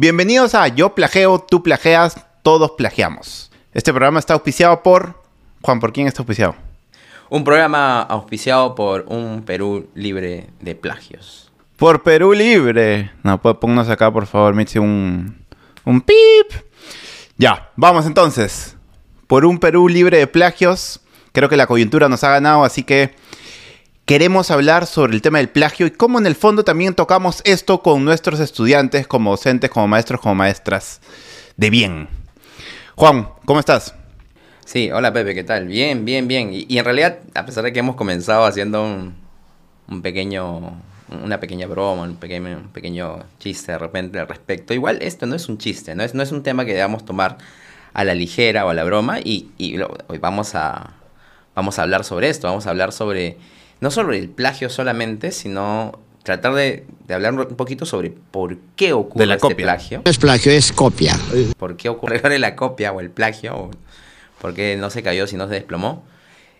Bienvenidos a Yo Plageo, Tú Plageas, Todos Plagiamos. Este programa está auspiciado por... Juan, ¿por quién está auspiciado? Un programa auspiciado por un Perú libre de plagios. Por Perú Libre. No, pues pónganos acá, por favor, Mitzi, un... Un pip. Ya, vamos entonces. Por un Perú libre de plagios. Creo que la coyuntura nos ha ganado, así que queremos hablar sobre el tema del plagio y cómo en el fondo también tocamos esto con nuestros estudiantes, como docentes, como maestros, como maestras de bien. Juan, ¿cómo estás? Sí, hola Pepe, ¿qué tal? Bien, bien, bien. Y, en realidad, a pesar de que hemos comenzado haciendo un, pequeño, una pequeña broma, un pequeño, un pequeño chiste de repente al respecto, igual esto no es un chiste, no es, no es un tema que debamos tomar a la ligera o a la broma y, hoy vamos a, vamos a hablar sobre esto, vamos a hablar sobre, no sobre el plagio solamente, sino tratar de, de hablar un poquito sobre por qué ocurre De la este copia. plagio. No es plagio, es copia. por qué ocurre la copia o el plagio, o por qué no se cayó si no se desplomó.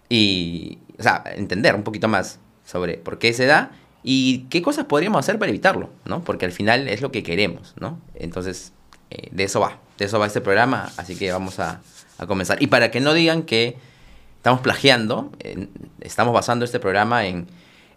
Y, o sea, entender un poquito más sobre por qué se da y qué cosas podríamos hacer para evitarlo, ¿no? Porque al final es lo que queremos, ¿no? Entonces, eh, de eso va, de eso va este programa, así que vamos a, a comenzar. Y para que no digan que estamos plagiando, eh, estamos basando este programa en,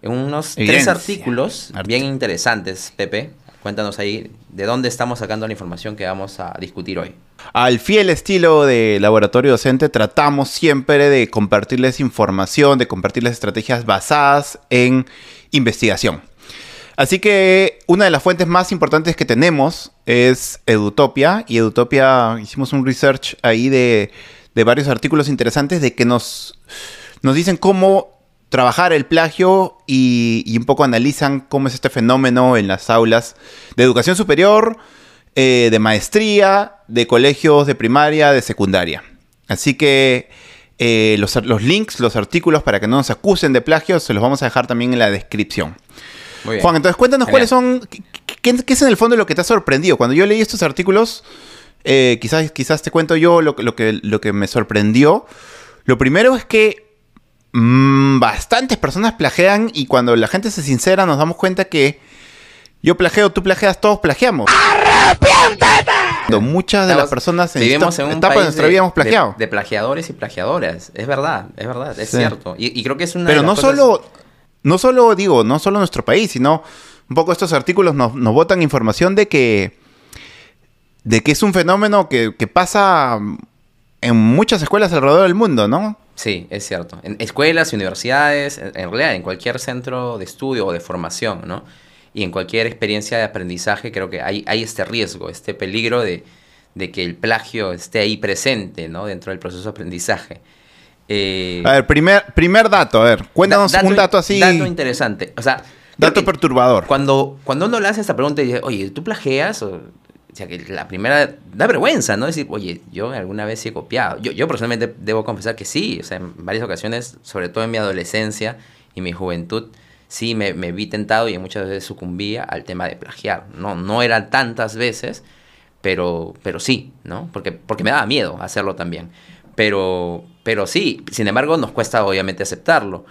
en unos Evidencia. tres artículos Art- bien interesantes, Pepe. Cuéntanos ahí de dónde estamos sacando la información que vamos a discutir hoy. Al fiel estilo de laboratorio docente, tratamos siempre de compartirles información, de compartirles estrategias basadas en investigación. Así que una de las fuentes más importantes que tenemos es Edutopia. Y Edutopia hicimos un research ahí de, de varios artículos interesantes de que nos, nos dicen cómo trabajar el plagio y, y un poco analizan cómo es este fenómeno en las aulas de educación superior, eh, de maestría, de colegios de primaria, de secundaria. Así que eh, los, los links, los artículos para que no nos acusen de plagio, se los vamos a dejar también en la descripción. Muy bien. Juan, entonces cuéntanos Genial. cuáles son, qué, qué- qué es en el fondo lo que te ha sorprendido. Cuando yo leí estos artículos, eh, quizás, quizás te cuento yo lo, que- lo, que, lo que me sorprendió. Lo primero es que mm, bastantes personas plagian y cuando la gente se sincera nos damos cuenta que yo plageo, tú plagias, todos plagiamos. Cuando Muchas de las personas en vivimos esta en un etapa de nuestra vida hemos plagiado. De, de plagiadores y plagiadoras. Es verdad, es verdad, es Sí. cierto. Y, y creo que es una Pero de no cosas- solo, no solo, digo, no solo nuestro país, sino un poco estos artículos nos, nos botan información de que, de que es un fenómeno que, que pasa en muchas escuelas alrededor del mundo, ¿no? Sí, es cierto. En escuelas universidades, en, realidad en cualquier centro de estudio o de formación, ¿no? Y en cualquier experiencia de aprendizaje creo que hay, hay este riesgo, este peligro de, de que el plagio esté ahí presente, ¿no? Dentro del proceso de aprendizaje. Eh, A ver, primer, primer dato, a ver, cuéntanos da- un dato así, Dato interesante. O sea, dato perturbador. Cuando, cuando uno le hace esta pregunta y dice, oye, ¿tú plagias? O, sea, que la primera da vergüenza, ¿no? Decir, oye, yo alguna vez sí he copiado. Yo, yo personalmente debo confesar que sí. O sea, en varias ocasiones, sobre todo en mi adolescencia y mi juventud, sí me, me vi tentado y muchas veces sucumbía al tema de plagiar. No, no eran tantas veces, pero, pero sí, ¿no? Porque, porque me daba miedo hacerlo también. Pero, pero sí, sin embargo, nos cuesta obviamente aceptarlo.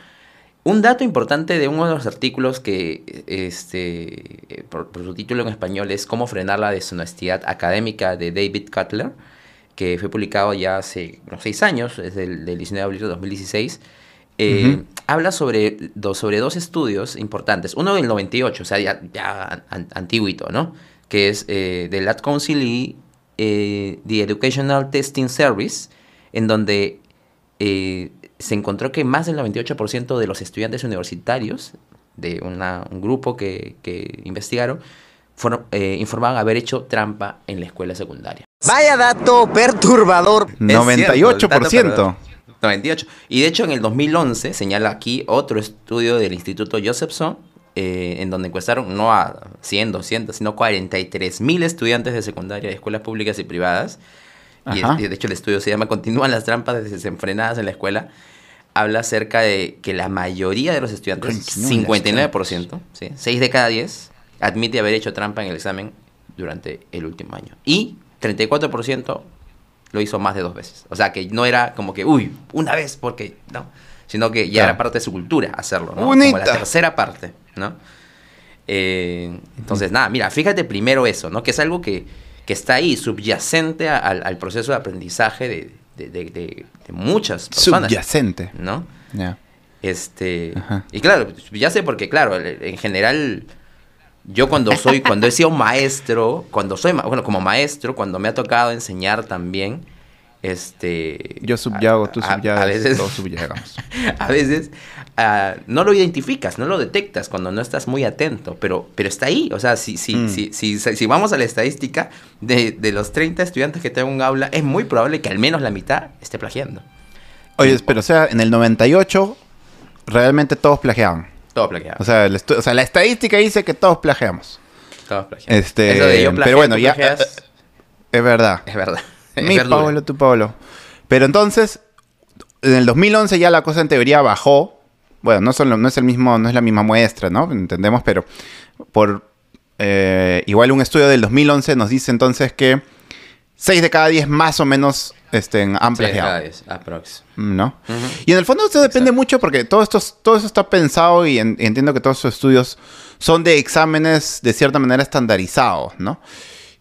Un dato importante de uno de los artículos que, este, por, por su título en español, es Cómo frenar la deshonestidad académica de David Cutler, que fue publicado ya hace unos seis años, es del, del 19 de abril de 2016. eh. Habla sobre, dos sobre dos estudios importantes. Uno del 98, o sea, ya, ya an- antiguito, ¿no? Que es eh, del Ad Council y eh, The Educational Testing Service, en donde se encontró que más del 98% de los estudiantes universitarios de una- un grupo que, que investigaron fueron, eh, informaban haber hecho trampa en la escuela secundaria. Vaya dato perturbador. Es cierto, el dato 98%. perdedor. 98. Y de hecho en el 2011 señala aquí otro estudio del Instituto Josephson eh, en donde encuestaron no a 100, 200, sino 43 mil estudiantes de secundaria de escuelas públicas y privadas. Y, Ajá. y de hecho el estudio se llama Continúan las trampas desenfrenadas en la escuela. Habla acerca de que la mayoría de los estudiantes, Continúan las 59%, ¿sí? 6 de cada 10, admite haber hecho trampa en el examen durante el último año. Y 34% lo hizo más de dos veces. O sea, que no era como que, uy, una vez, porque no. Sino que ya Claro. era parte de su cultura hacerlo, ¿no? Bonita. Como la tercera parte, ¿no? Eh, entonces, nada, mira, fíjate primero eso, ¿no? Que es algo que, que está ahí, subyacente a- al, al proceso de aprendizaje de, de- de- de- de muchas personas. Subyacente. ¿No? Ya. Este, Ajá. y claro, ya sé porque claro, en general yo cuando soy cuando he sido maestro, cuando soy bueno, como maestro, cuando me ha tocado enseñar también este Yo subyago, tú a- a- subyagas, a veces todos subyagamos. a veces ah, no lo identificas, no lo detectas cuando no estás muy atento, pero, pero está ahí. O sea, si, si, Mm. si, si, si vamos a la estadística, de, de los 30 estudiantes que tengo en un aula, es muy probable que al menos la mitad esté plagiando. Oye, pero o sea, en el 98 realmente todos plagiaban. Todo plagiado. O sea, o la estadística dice que todos plagiamos. todos plagiados. Este, Eso de yo plagié, pero bueno, ya plagias, es verdad. es verdad. Mi. Pablo, tu Pablo. Pero entonces, en el 2011 ya la cosa en teoría bajó. Bueno, no, son lo- no es el mismo, no es la misma muestra, ¿no? Entendemos, pero por eh, igual un estudio del 2011 nos dice entonces que 6 de cada 10 más o menos este, han plagiado. aprox. ¿no? Y en el fondo esto depende mucho porque todo esto, todo eso está pensado y, en- y entiendo que todos esos estudios son de exámenes de cierta manera estandarizados, ¿no?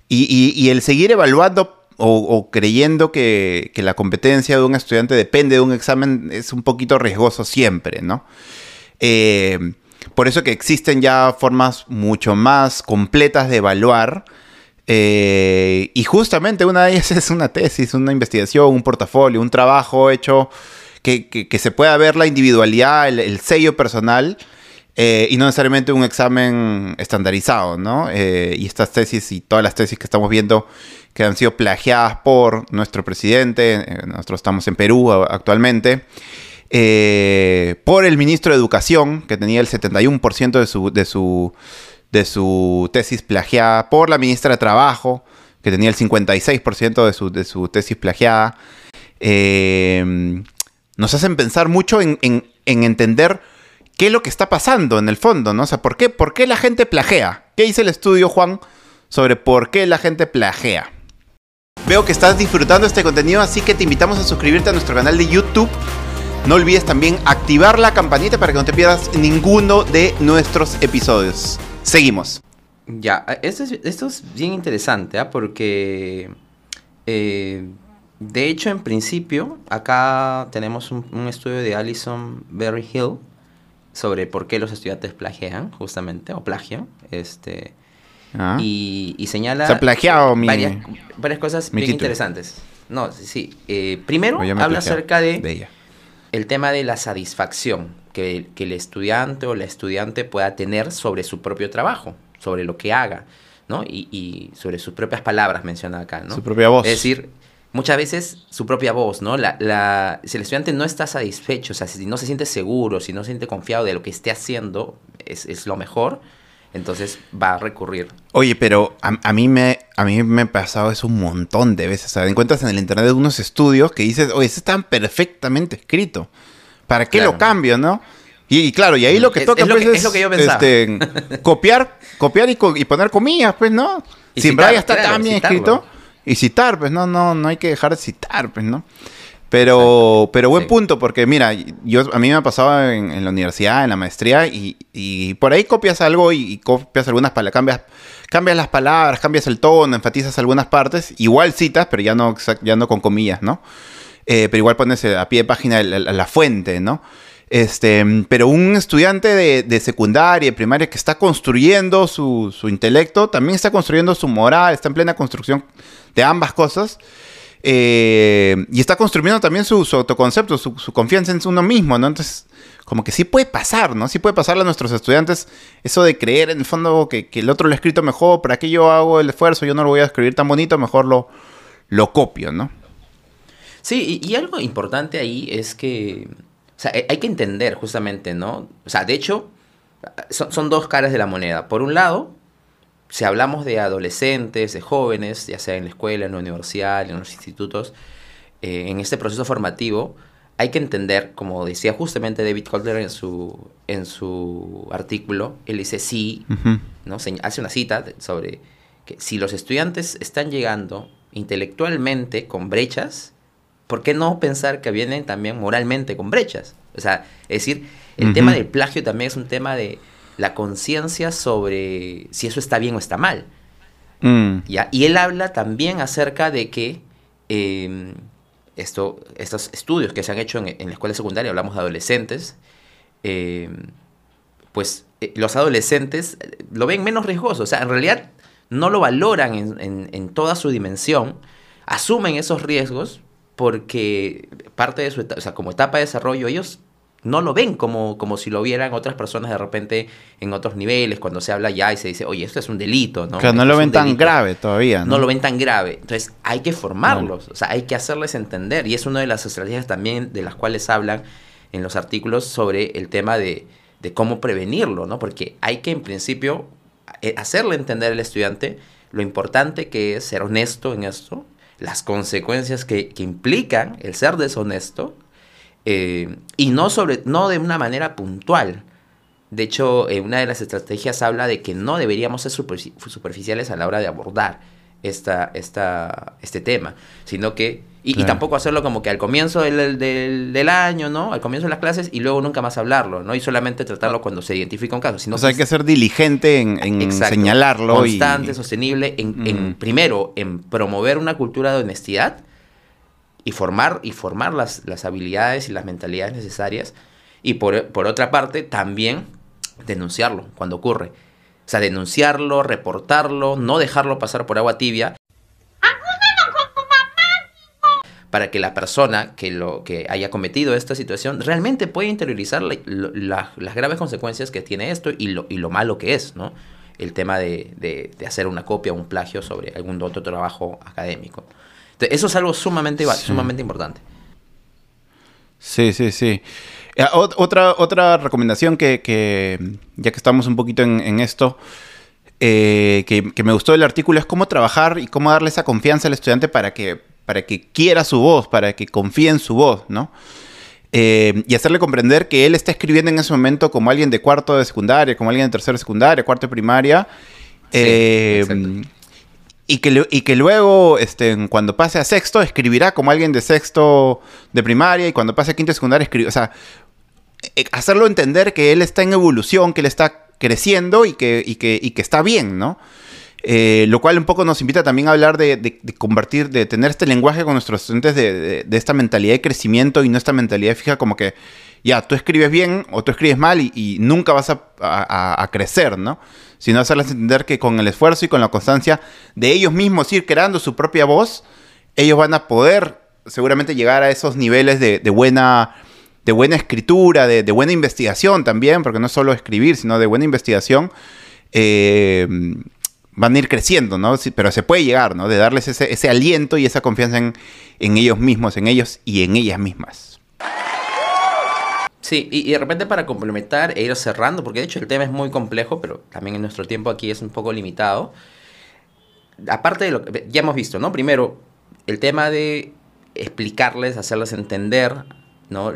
Y, y- y el seguir evaluando o, creyendo que, que la competencia de un estudiante depende de un examen es un poquito riesgoso siempre, ¿no? Eh, por eso que existen ya formas mucho más completas de evaluar. eh, y justamente una de ellas es una tesis, una investigación, un portafolio, un trabajo hecho que, que- se pueda ver la individualidad, el, el sello personal eh, y no necesariamente un examen estandarizado, ¿no? Y estas tesis y todas las tesis que estamos viendo que han sido plagiadas por nuestro presidente, eh, nosotros estamos en Perú actualmente, eh, por el ministro de Educación, que tenía el 71% de su, de, su, de su tesis plagiada, por la ministra de Trabajo, que tenía el 56% de su, de su tesis plagiada, eh, nos hacen pensar mucho en, en- en entender qué es lo que está pasando en el fondo, ¿no? O sea, ¿por qué, ¿por qué la gente plagia? ¿Qué dice el estudio, Juan, sobre por qué la gente plagia? Veo que estás disfrutando este contenido, así que te invitamos a suscribirte a nuestro canal de YouTube. No olvides también activar la campanita para que no te pierdas ninguno de nuestros episodios. Seguimos. Ya, esto es, bien interesante, ¿ah? Porque, eh, de hecho, en principio, acá tenemos un, un estudio de Alison Berry Hill sobre por qué los estudiantes plagian, justamente, o plagian, este, Ah. y, y señala Se ha plagiado mi- varias, varias cosas mi bien título. interesantes. No, sí, sí. Eh, primero, habla acerca de de ella. el tema de la satisfacción que, que el estudiante o la estudiante pueda tener sobre su propio trabajo, sobre lo que haga, ¿no? Y, y sobre sus propias palabras, menciona acá, ¿no? Su propia voz. Es decir, muchas veces su propia voz, ¿no? La, la- si el estudiante no está satisfecho, o sea, si no se siente seguro, si no se siente confiado de lo que esté haciendo, es, es lo mejor, entonces va a recurrir. Oye, pero a, a mí me a mí me ha pasado eso un montón de veces. O sea, encuentras en el internet unos estudios que dices, oye, eso está perfectamente escrito. ¿Para qué Claro. lo cambio, no? Y, y claro, y ahí lo que Es- toca es lo pues, que- es lo que yo pensaba. este, copiar, copiar y, co- y poner comillas, pues, ¿no? Y si en citar, ya está claro, tan bien citarlo. escrito. Y citar, pues no, no, no hay que dejar de citar, pues, ¿no? Pero, pero buen Sí. punto, porque mira, yo, a mí me ha pasado en, en la universidad, en la maestría, y, y por ahí copias algo y, y copias algunas palabras, cambias, cambias las palabras, cambias el tono, enfatizas algunas partes, igual citas, pero ya no, ya no con comillas, ¿no? Eh, pero igual pones eh, a pie de página la, la- la fuente, ¿no? Este, pero un estudiante de, de secundaria, de primaria, que está construyendo su, su intelecto, también está construyendo su moral, está en plena construcción de ambas cosas. Eh, y está construyendo también su, autoconcepto, su, confianza en uno mismo, ¿no? Entonces, como que sí puede pasar, ¿no? Sí puede pasarle a nuestros estudiantes eso de creer en el fondo que, el otro lo ha escrito mejor, ¿para qué yo hago el esfuerzo? Yo no lo voy a escribir tan bonito, mejor lo, copio, ¿no? Sí, y, algo importante ahí es que, o sea, hay que entender justamente, ¿no? O sea, de hecho, son dos caras de la moneda. Por un lado, si hablamos de adolescentes, de jóvenes, ya sea en la escuela, en la universidad, en los institutos, eh, en este proceso formativo, hay que entender, como decía justamente David Kotler en su, en su artículo, él dice, sí. ¿no? Se- hace una cita sobre que si los estudiantes están llegando intelectualmente con brechas, ¿por qué no pensar que vienen también moralmente con brechas? O sea, es decir, el tema del plagio también es un tema de, la conciencia sobre si eso está bien o está mal. Mm. ¿ya? Y él habla también acerca de que eh, esto, estos estudios que se han hecho en, en la escuela secundaria, hablamos de adolescentes, eh, pues eh, los adolescentes eh, lo ven menos riesgoso, o sea, en realidad no lo valoran en, en- en toda su dimensión, asumen esos riesgos porque parte de su etapa, o sea, como etapa de desarrollo, ellos no lo ven como, como si lo vieran otras personas de repente en otros niveles, cuando se habla ya y se dice, oye, esto es un delito, ¿no? Claro, no lo ven tan delito". grave todavía, ¿no? no lo ven tan grave. Entonces hay que formarlos, o sea, hay que hacerles entender. Y es una de las estrategias también de las cuales hablan en los artículos sobre el tema de, de cómo prevenirlo, ¿no? Porque hay que en principio eh, hacerle entender al estudiante lo importante que es ser honesto en esto, las consecuencias que, que implican el ser deshonesto, eh, y no, sobre, no de una manera puntual. De hecho, eh, una de las estrategias habla de que no deberíamos ser superfi- superficiales a la hora de abordar esta, esta, este tema, sino que, y, tampoco hacerlo como que al comienzo del, del, del año, ¿no? Al comienzo de las clases y luego nunca más hablarlo, ¿no? Y solamente tratarlo cuando se identifica un caso, sino O sea, hay que ser diligente en, en Exacto. señalarlo Constante, y... sostenible, en, en, primero, en promover una cultura de honestidad y formar, y formar las, las habilidades y las mentalidades necesarias. Y por, por otra parte, también denunciarlo cuando ocurre. O sea, denunciarlo, reportarlo, no dejarlo pasar por agua tibia. Para que la persona que, lo, que haya cometido esta situación realmente pueda interiorizar la- lo- la- las graves consecuencias que tiene esto y lo, y lo malo que es, ¿no? El tema de, de- de hacer una copia o un plagio sobre algún otro trabajo académico. Entonces, eso es algo sumamente, Sí. sumamente importante. Sí, sí, sí. Eh, ot- otra, otra recomendación que, que, ya que estamos un poquito en, en esto, eh, que, que me gustó del artículo es cómo trabajar y cómo darle esa confianza al estudiante para que, para que quiera su voz, para que confíe en su voz, ¿no? Eh, y hacerle comprender que él está escribiendo en ese momento como alguien de cuarto de secundaria, como alguien de tercero de secundaria, cuarto de primaria. Sí, eh. Y que, y que luego, este, cuando pase a sexto, escribirá como alguien de sexto de primaria y cuando pase a quinto de secundaria, escribirá. O sea, eh, hacerlo entender que él está en evolución, que él está creciendo y que, y que, y que está bien, ¿no? Eh, lo cual un poco nos invita también a hablar de, de- de convertir, de tener este lenguaje con nuestros estudiantes de- de esta mentalidad de crecimiento y no esta mentalidad fija como que, ya, tú escribes bien o tú escribes mal y, nunca vas a, crecer, ¿no? Sino hacerles entender que con el esfuerzo y con la constancia de ellos mismos ir creando su propia voz, ellos van a poder seguramente llegar a esos niveles de, buena de buena escritura, de, buena investigación también, porque no solo escribir, sino de buena investigación, eh, van a ir creciendo, ¿no? Pero se puede llegar, ¿no? De darles ese, ese aliento y esa confianza en ellos mismos, en ellos y en ellas mismas. Sí, y, y de repente para complementar e ir cerrando, porque de hecho el tema es muy complejo, pero también en nuestro tiempo aquí es un poco limitado. Aparte de lo que ya hemos visto, ¿no? Primero, el tema de explicarles, hacerles entender, ¿no?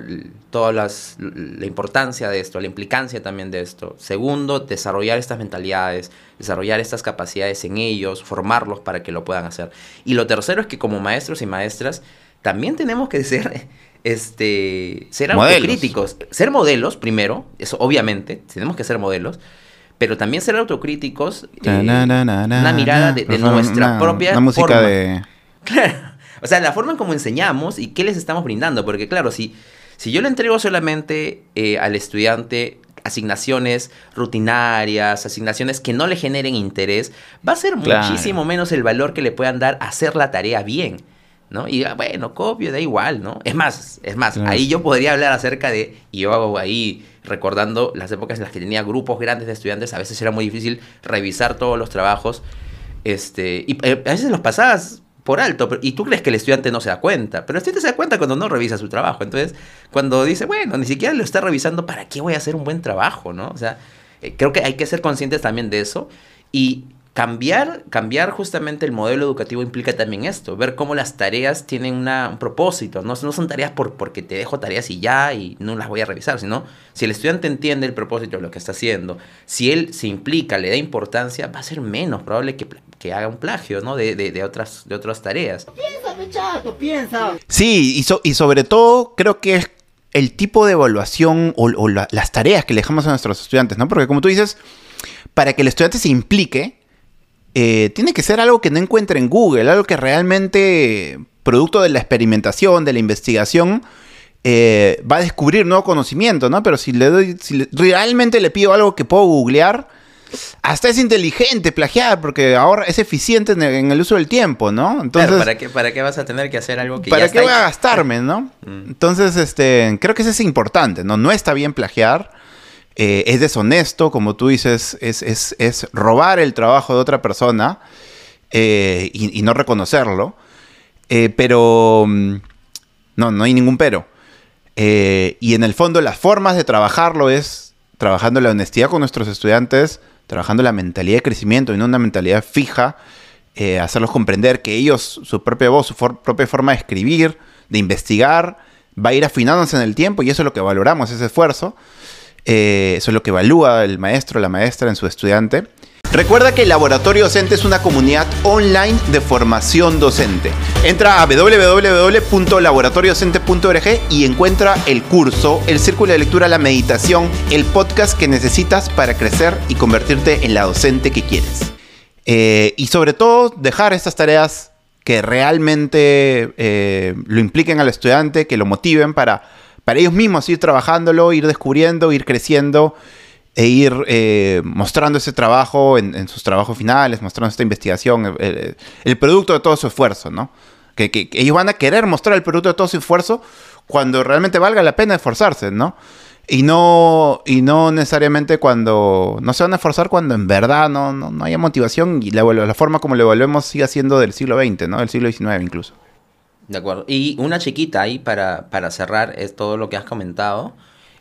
Todas las, la importancia de esto, la implicancia también de esto. Segundo, desarrollar estas mentalidades, desarrollar estas capacidades en ellos, formarlos para que lo puedan hacer. Y lo tercero es que como maestros y maestras también tenemos que ser, este, ser Modelos. autocríticos, ser modelos primero, eso obviamente, tenemos que ser modelos, pero también ser autocríticos, eh, una mirada de, nuestra una- propia Una música forma. de... Claro. O sea, la forma en cómo enseñamos y qué les estamos brindando. Porque, claro, si, si yo le entrego solamente eh, al estudiante asignaciones rutinarias, asignaciones que no le generen interés, va a ser Claro. muchísimo menos el valor que le puedan dar a hacer la tarea bien. ¿No? Y ah, bueno, copio, da igual, ¿no? Es más, es más, Claro. ahí yo podría hablar acerca de, y yo hago ahí recordando las épocas en las que tenía grupos grandes de estudiantes, a veces era muy difícil revisar todos los trabajos, este, y eh, a veces los pasabas por alto, pero- y tú crees que el estudiante no se da cuenta, pero el estudiante se da cuenta cuando no revisa su trabajo. Entonces, cuando dice, bueno, ni siquiera lo está revisando, ¿para qué voy a hacer un buen trabajo, no? O sea, eh, creo que hay que ser conscientes también de eso y cambiar, cambiar justamente el modelo educativo implica también esto, ver cómo las tareas tienen una- un propósito, no, no son tareas por, porque te dejo tareas y ya y no las voy a revisar, sino si el estudiante entiende el propósito de lo que está haciendo, si él se implica, le da importancia, va a ser menos probable que, que haga un plagio, ¿no? De, de, de otras, de otras tareas. Piensa, chato, piensa. Sí, y, so- y sobre todo creo que es el tipo de evaluación o, o la- las tareas que le dejamos a nuestros estudiantes, ¿no? Porque como tú dices, para que el estudiante se implique, eh, tiene que ser algo que no encuentre en Google, algo que realmente, producto de la experimentación, de la investigación, eh, va a descubrir nuevo conocimiento, ¿no? Pero si le doy, si le- realmente le pido algo que puedo googlear, hasta es inteligente plagiar, porque ahora es eficiente en el, en el uso del tiempo, ¿no? Entonces, Claro, ¿para, qué, ¿para qué vas a tener que hacer algo que ¿para ya qué está voy a gastarme, no? Mm. Entonces, este, creo que eso es importante, ¿no? No está bien plagiar, eh, es deshonesto, como tú dices, es, es- es robar el trabajo de otra persona eh, y, no reconocerlo. Eh, pero, mm, no, no hay ningún pero. Y en el fondo las formas de trabajarlo es trabajando la honestidad con nuestros estudiantes, trabajando la mentalidad de crecimiento y no una mentalidad fija, hacerlos comprender que ellos, su propia voz, su propia forma de escribir, de investigar, va a ir afinándose en el tiempo y eso es lo que valoramos, ese esfuerzo. Eh, eso es lo que evalúa el maestro, la maestra en su estudiante. Recuerda que el Laboratorio Docente es una comunidad online de formación docente. Entra a www.laboratoriodocente.org y encuentra el curso, el círculo de lectura, la meditación, el podcast que necesitas para crecer y convertirte en la docente que quieres. Eh, y sobre todo, dejar estas tareas que realmente eh, lo impliquen al estudiante, que lo motiven para, para ellos mismos ir trabajándolo, ir descubriendo, ir creciendo e ir eh, mostrando ese trabajo en, sus trabajos finales, mostrando esta investigación, el, producto de todo su esfuerzo, ¿no? Que, ellos van a querer mostrar el producto de todo su esfuerzo cuando realmente valga la pena esforzarse, ¿no? Y no, y no necesariamente cuando... No se van a esforzar cuando en verdad no, no, haya motivación y la, forma como lo evaluemos siga siendo del siglo XX, ¿no? Del siglo XIX incluso. De acuerdo. Y una chiquita ahí para, para cerrar es todo lo que has comentado.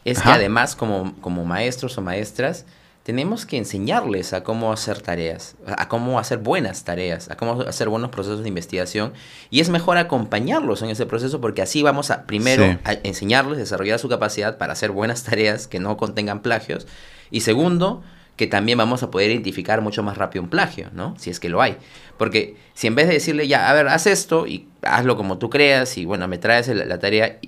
Es que además como, como maestros o maestras tenemos que enseñarles a cómo hacer tareas, a a cómo hacer buenas tareas, a cómo hacer buenos procesos de investigación. Y es mejor acompañarlos en ese proceso porque así vamos a primero Sí. a enseñarles, desarrollar su capacidad para hacer buenas tareas que no contengan plagios. Y segundo, que también vamos a poder identificar mucho más rápido un plagio, ¿no? Si es que lo hay. Porque si en vez de decirle, ya, a ver, haz esto y hazlo como tú creas y bueno, me traes la tarea,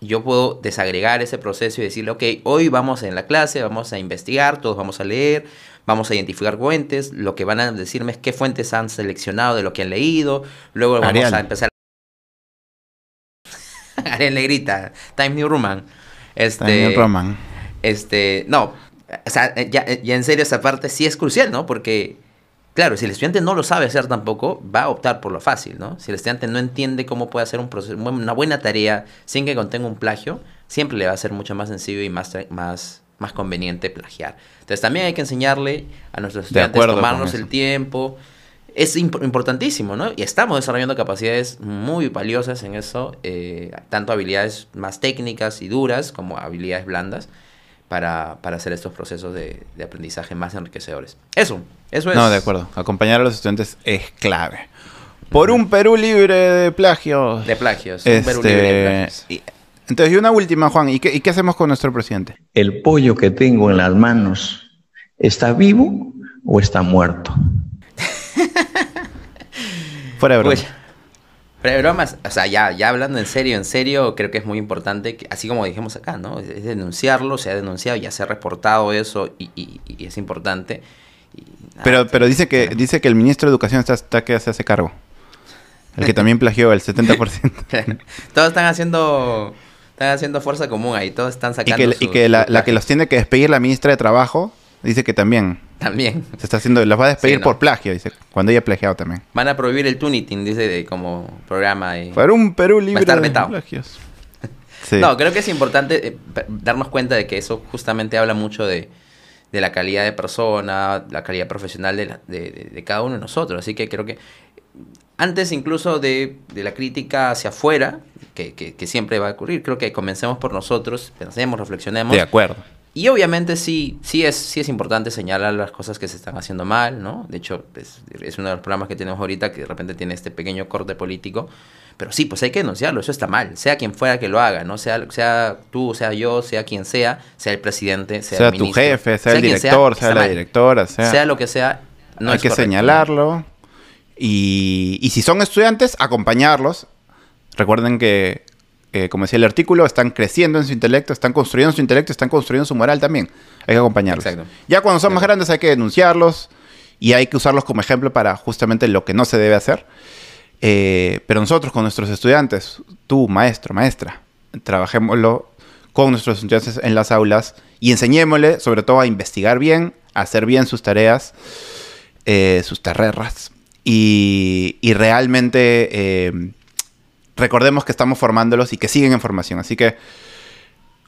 yo puedo desagregar ese proceso y decirle, ok, hoy vamos en la clase, vamos a investigar, todos vamos a leer, vamos a identificar fuentes, lo que van a decirme es qué fuentes han seleccionado de lo que han leído, luego vamos a empezar... Ariel Negrita, Time New Roman. Este, Daniel Roman. este, no, o sea, eh, ya, ya en serio esa parte sí es crucial, ¿no? Porque, claro, si el estudiante no lo sabe hacer tampoco, va a optar por lo fácil, ¿no? Si el estudiante no entiende cómo puede hacer un proceso, una buena tarea sin que contenga un plagio, siempre le va a ser mucho más sencillo y más, más, más conveniente plagiar. Entonces también hay que enseñarle a nuestros estudiantes con tomarnos el tiempo. Es imp- importantísimo, ¿no? Y estamos desarrollando capacidades muy valiosas en eso, eh, tanto habilidades más técnicas y duras como habilidades blandas para, para hacer estos procesos de, de aprendizaje más enriquecedores. Eso, eso es. No, de acuerdo. Acompañar a los estudiantes es clave. Por un Perú libre de plagios. De plagios. un Perú libre de Este, plagios. y- entonces, y una última, Juan. ¿Y qué, y qué hacemos con nuestro presidente? ¿El pollo que tengo en las manos está vivo o está muerto? Fuera de broma. Pero bromas, o sea, ya, ya hablando en serio, en serio, creo que es muy importante, que, así como dijimos acá, ¿no? Es, es denunciarlo, se ha denunciado, ya se ha reportado eso y, y- y es importante. Y nada, pero, pero dice que dice que el ministro de Educación está, está que se hace cargo. El que también plagió el 70%. todos están haciendo, están haciendo fuerza común ahí, todos están y sacando que, y sus- que la, la que los tiene que despedir, la ministra de Trabajo, dice que también También. se está haciendo, los va a despedir Sí, ¿no? por plagio, dice, cuando ella ha plagiado también. Van a prohibir el Tunitin, dice, de, como programa. y- Para un Perú libre estar de vetado. plagios. Sí. No, creo que es importante eh, darnos cuenta de que eso justamente habla mucho de, de la calidad de persona, la calidad profesional de, la- de- de- de cada uno de nosotros. Así que creo que antes incluso de, de la crítica hacia afuera, que, que- que siempre va a ocurrir, creo que comencemos por nosotros, pensemos, reflexionemos. de acuerdo. Y obviamente sí, sí es, sí es importante señalar las cosas que se están haciendo mal, ¿no? De hecho, es, es uno de los problemas que tenemos ahorita que de repente tiene este pequeño corte político. Pero sí, pues hay que denunciarlo, eso está mal, sea quien fuera que lo haga, ¿no? Sea, sea tú, sea yo, sea quien sea, sea el presidente, sea, Sea, el tu ministro, jefe, sea, el director, sea, la mal. directora, sea, Sea lo que sea, no hay es que correcto. señalarlo. Y, y si son estudiantes, acompañarlos. Recuerden que eh, como decía el artículo, están creciendo en su intelecto, están construyendo su intelecto, están construyendo su moral también. Hay que acompañarlos. Exacto. Ya cuando son más grandes hay que denunciarlos y hay que usarlos como ejemplo para justamente lo que no se debe hacer. Eh, pero nosotros con nuestros estudiantes, tú, maestro, maestra, trabajémoslo con nuestros estudiantes en las aulas y enseñémosle sobre todo a investigar bien, a hacer bien sus tareas, eh, sus tareas y, y realmente recordemos que estamos formándolos y que siguen en formación. Así que,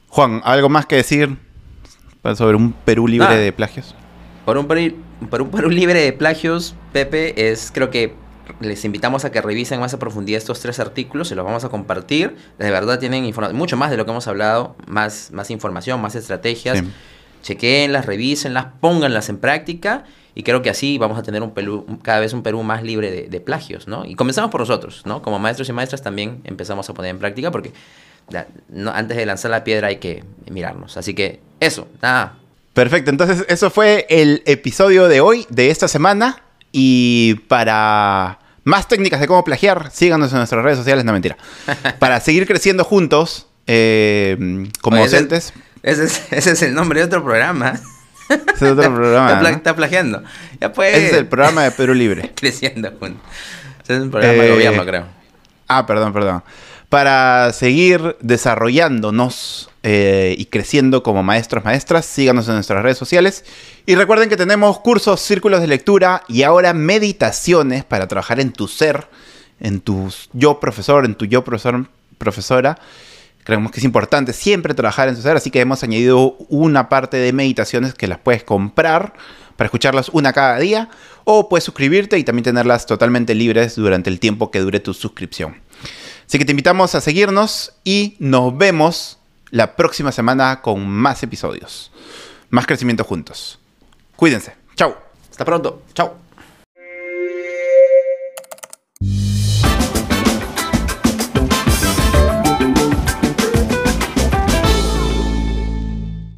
Juan, ¿algo más que decir sobre un Perú libre Ah. de plagios? Por un, Perú, por un Perú libre de plagios, Pepe, es creo que les invitamos a que revisen más a profundidad estos tres artículos, se los vamos a compartir. De verdad tienen mucho más de lo que hemos hablado, más, más información, más estrategias. Sí. Chequéenlas, revísenlas, pónganlas en práctica y creo que así vamos a tener un Perú, cada vez un Perú más libre de, de plagios, ¿no? Y comenzamos por nosotros, ¿no? Como maestros y maestras también empezamos a poner en práctica porque la- no- antes de lanzar la piedra hay que mirarnos. Así que eso, nada, Perfecto, entonces eso fue el episodio de hoy, de esta semana. Y para más técnicas de cómo plagiar, síganos en nuestras redes sociales, no mentira. Para seguir creciendo juntos, eh, como Oye, docentes, Ese es, ese es el nombre de otro programa. Ese es otro programa. Está, pla- ¿no? está plagiando. Ya pues. Ese es el programa de Perú Libre. Creciendo juntos. Ese es un programa de Eh, gobierno, creo. Ah, perdón, perdón. Para seguir desarrollándonos eh, y creciendo como maestros, maestras, síganos en nuestras redes sociales. Y recuerden que tenemos cursos, círculos de lectura y ahora meditaciones para trabajar en tu ser, en tu yo profesor, en tu yo profesor, profesora. Creemos que es importante siempre trabajar en su ser, así que hemos añadido una parte de meditaciones que las puedes comprar para escucharlas una cada día o puedes suscribirte y también tenerlas totalmente libres durante el tiempo que dure tu suscripción. Así que te invitamos a seguirnos y nos vemos la próxima semana con más episodios. Más crecimiento juntos. Cuídense. Chao. Hasta pronto. Chao.